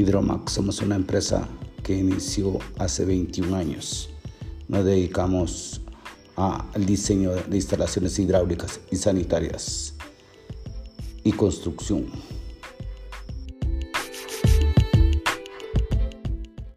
Hidromax somos una empresa que inició hace 21 años. Nos dedicamos al diseño de instalaciones hidráulicas y sanitarias y construcción.